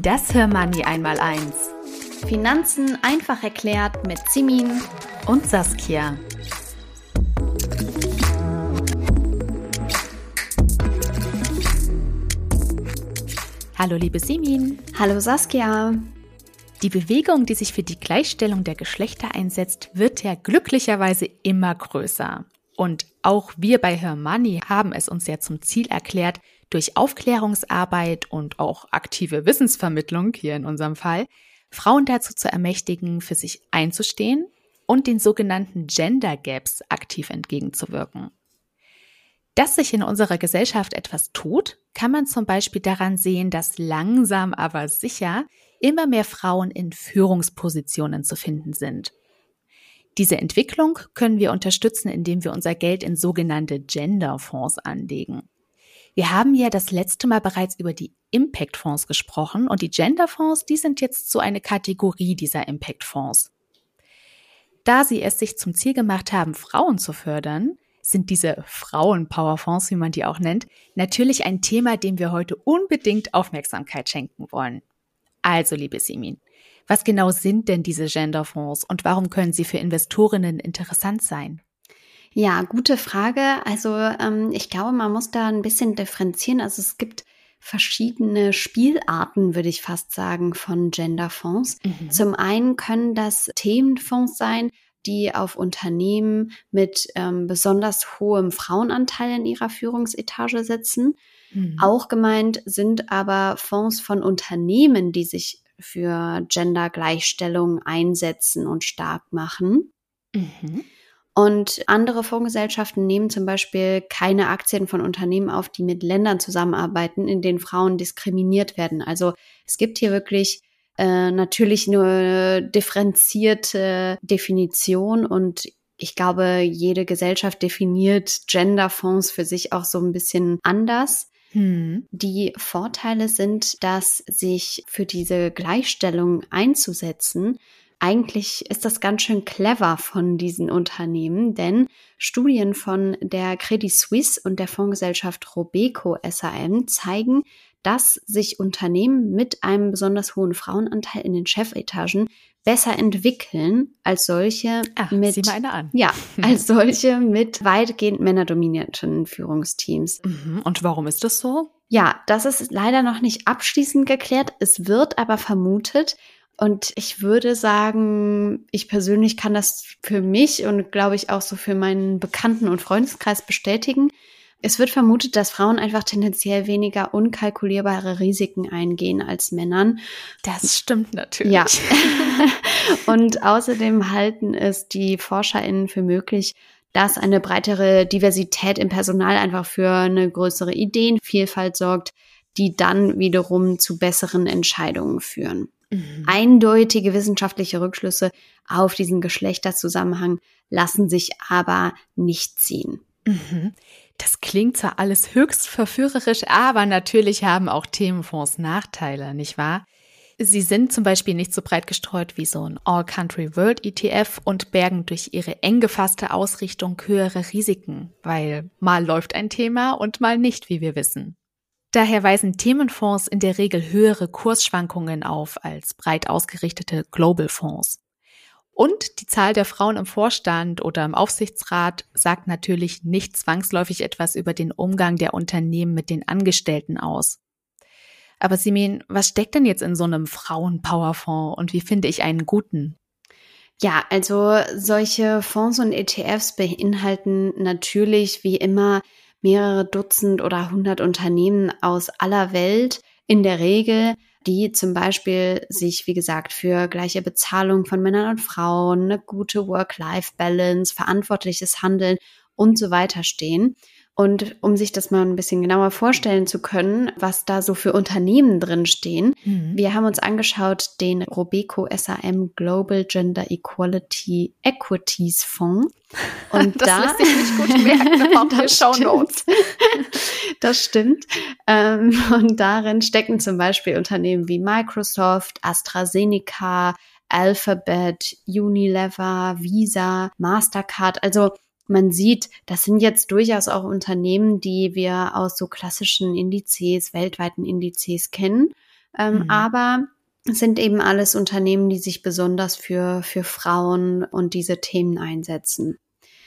Das Hörmoney einmal eins. Finanzen einfach erklärt mit Simin und Saskia. Hallo liebe Simin. Hallo Saskia. Die Bewegung, die sich für die Gleichstellung der Geschlechter einsetzt, wird ja glücklicherweise immer größer. Und auch wir bei Hermoney haben es uns ja zum Ziel erklärt, durch Aufklärungsarbeit und auch aktive Wissensvermittlung hier in unserem Fall, Frauen dazu zu ermächtigen, für sich einzustehen und den sogenannten Gender Gaps aktiv entgegenzuwirken. Dass sich in unserer Gesellschaft etwas tut, kann man zum Beispiel daran sehen, dass langsam aber sicher immer mehr Frauen in Führungspositionen zu finden sind. Diese Entwicklung können wir unterstützen, indem wir unser Geld in sogenannte Genderfonds anlegen. Wir haben ja das letzte Mal bereits über die Impact-Fonds gesprochen und die Gender-Fonds, die sind jetzt so eine Kategorie dieser Impact-Fonds. Da sie es sich zum Ziel gemacht haben, Frauen zu fördern, sind diese Frauen-Power-Fonds, wie man die auch nennt, natürlich ein Thema, dem wir heute unbedingt Aufmerksamkeit schenken wollen. Also, liebe Simin, was genau sind denn diese Gender-Fonds und warum können sie für Investorinnen interessant sein? Ja, gute Frage. Also ähm, ich glaube, man muss da ein bisschen differenzieren. Also es gibt verschiedene Spielarten, würde ich fast sagen, von Genderfonds. Mhm. Zum einen können das Themenfonds sein, die auf Unternehmen mit ähm, besonders hohem Frauenanteil in ihrer Führungsetage setzen. Mhm. Auch gemeint sind aber Fonds von Unternehmen, die sich für Gendergleichstellung einsetzen und stark machen. Mhm. Und andere Fondsgesellschaften nehmen zum Beispiel keine Aktien von Unternehmen auf, die mit Ländern zusammenarbeiten, in denen Frauen diskriminiert werden. Also es gibt hier wirklich äh, natürlich eine differenzierte Definition und ich glaube, jede Gesellschaft definiert Genderfonds für sich auch so ein bisschen anders. Hm. Die Vorteile sind, dass sich für diese Gleichstellung einzusetzen eigentlich ist das ganz schön clever von diesen Unternehmen, denn Studien von der Credit Suisse und der Fondsgesellschaft Robeco SAM zeigen, dass sich Unternehmen mit einem besonders hohen Frauenanteil in den Chefetagen besser entwickeln als solche Ach, mit sieh mal eine an. ja als solche mit weitgehend männerdominierten Führungsteams. Mhm. Und warum ist das so? Ja, das ist leider noch nicht abschließend geklärt. Es wird aber vermutet, und ich würde sagen, ich persönlich kann das für mich und glaube ich auch so für meinen Bekannten- und Freundeskreis bestätigen. Es wird vermutet, dass Frauen einfach tendenziell weniger unkalkulierbare Risiken eingehen als Männern. Das stimmt natürlich. Ja. und außerdem halten es die ForscherInnen für möglich, dass eine breitere Diversität im Personal einfach für eine größere Ideenvielfalt sorgt, die dann wiederum zu besseren Entscheidungen führen. Mhm. Eindeutige wissenschaftliche Rückschlüsse auf diesen Geschlechterzusammenhang lassen sich aber nicht ziehen. Mhm. Das klingt zwar alles höchst verführerisch, aber natürlich haben auch Themenfonds Nachteile, nicht wahr? Sie sind zum Beispiel nicht so breit gestreut wie so ein All-Country World ETF und bergen durch ihre eng gefasste Ausrichtung höhere Risiken, weil mal läuft ein Thema und mal nicht, wie wir wissen. Daher weisen Themenfonds in der Regel höhere Kursschwankungen auf als breit ausgerichtete Global Fonds. Und die Zahl der Frauen im Vorstand oder im Aufsichtsrat sagt natürlich nicht zwangsläufig etwas über den Umgang der Unternehmen mit den Angestellten aus. Aber Simin, was steckt denn jetzt in so einem Frauen-Powerfonds und wie finde ich einen guten? Ja, also solche Fonds und ETFs beinhalten natürlich wie immer mehrere Dutzend oder hundert Unternehmen aus aller Welt, in der Regel die zum Beispiel sich, wie gesagt, für gleiche Bezahlung von Männern und Frauen, eine gute Work-Life-Balance, verantwortliches Handeln und so weiter stehen. Und um sich das mal ein bisschen genauer vorstellen zu können, was da so für Unternehmen drin stehen, mhm. wir haben uns angeschaut den Robeco SAM Global Gender Equality Equities Fonds. Und das da, lässt sich nicht gut merken auf den Show Notes. das stimmt. Ähm, und darin stecken zum Beispiel Unternehmen wie Microsoft, AstraZeneca, Alphabet, Unilever, Visa, Mastercard, also man sieht, das sind jetzt durchaus auch Unternehmen, die wir aus so klassischen Indizes, weltweiten Indizes kennen. Ähm, mhm. Aber sind eben alles Unternehmen, die sich besonders für, für Frauen und diese Themen einsetzen.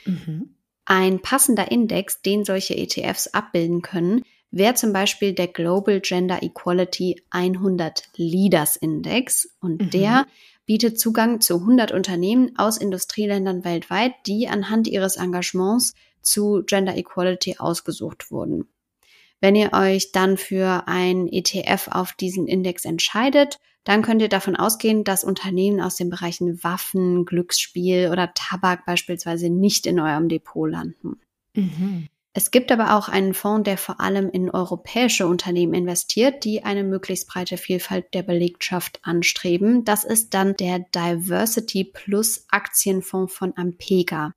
Mhm. Ein passender Index, den solche ETFs abbilden können, wäre zum Beispiel der Global Gender Equality 100 Leaders Index. Und mhm. der bietet Zugang zu 100 Unternehmen aus Industrieländern weltweit, die anhand ihres Engagements zu Gender Equality ausgesucht wurden. Wenn ihr euch dann für ein ETF auf diesen Index entscheidet, dann könnt ihr davon ausgehen, dass Unternehmen aus den Bereichen Waffen, Glücksspiel oder Tabak beispielsweise nicht in eurem Depot landen. Mhm. Es gibt aber auch einen Fonds, der vor allem in europäische Unternehmen investiert, die eine möglichst breite Vielfalt der Belegschaft anstreben. Das ist dann der Diversity Plus Aktienfonds von Ampega.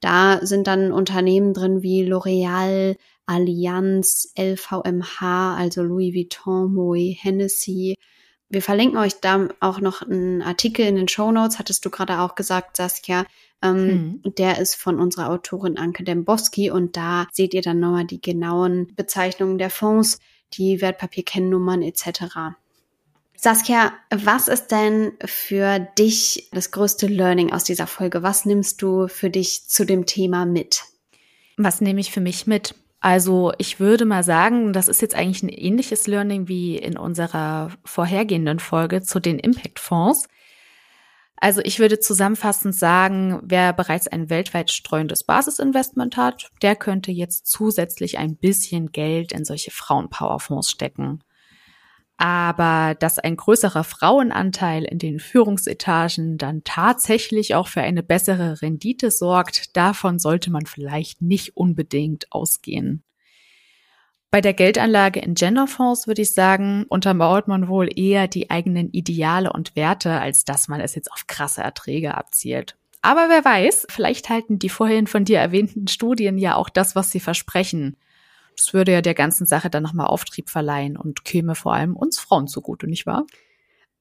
Da sind dann Unternehmen drin wie L'Oreal, Allianz, LVMH, also Louis Vuitton, Moe, Hennessy. Wir verlinken euch da auch noch einen Artikel in den Show Notes, hattest du gerade auch gesagt, Saskia, ähm, hm. Der ist von unserer Autorin Anke Demboski und da seht ihr dann nochmal die genauen Bezeichnungen der Fonds, die Wertpapierkennnummern etc. Saskia, was ist denn für dich das größte Learning aus dieser Folge? Was nimmst du für dich zu dem Thema mit? Was nehme ich für mich mit? Also ich würde mal sagen, das ist jetzt eigentlich ein ähnliches Learning wie in unserer vorhergehenden Folge zu den Impact-Fonds. Also ich würde zusammenfassend sagen, wer bereits ein weltweit streuendes Basisinvestment hat, der könnte jetzt zusätzlich ein bisschen Geld in solche Frauenpowerfonds stecken. Aber dass ein größerer Frauenanteil in den Führungsetagen dann tatsächlich auch für eine bessere Rendite sorgt, davon sollte man vielleicht nicht unbedingt ausgehen. Bei der Geldanlage in Genderfonds würde ich sagen, untermauert man wohl eher die eigenen Ideale und Werte, als dass man es jetzt auf krasse Erträge abzielt. Aber wer weiß, vielleicht halten die vorhin von dir erwähnten Studien ja auch das, was sie versprechen. Das würde ja der ganzen Sache dann nochmal Auftrieb verleihen und käme vor allem uns Frauen zugute, nicht wahr?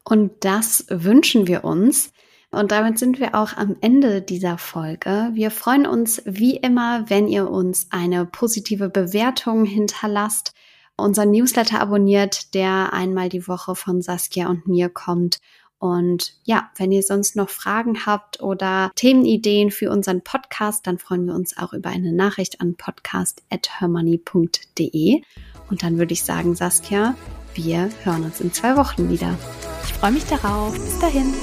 Und das wünschen wir uns. Und damit sind wir auch am Ende dieser Folge. Wir freuen uns wie immer, wenn ihr uns eine positive Bewertung hinterlasst, unseren Newsletter abonniert, der einmal die Woche von Saskia und mir kommt. Und ja, wenn ihr sonst noch Fragen habt oder Themenideen für unseren Podcast, dann freuen wir uns auch über eine Nachricht an podcast.hermoney.de. Und dann würde ich sagen, Saskia, wir hören uns in zwei Wochen wieder. Ich freue mich darauf. Bis dahin.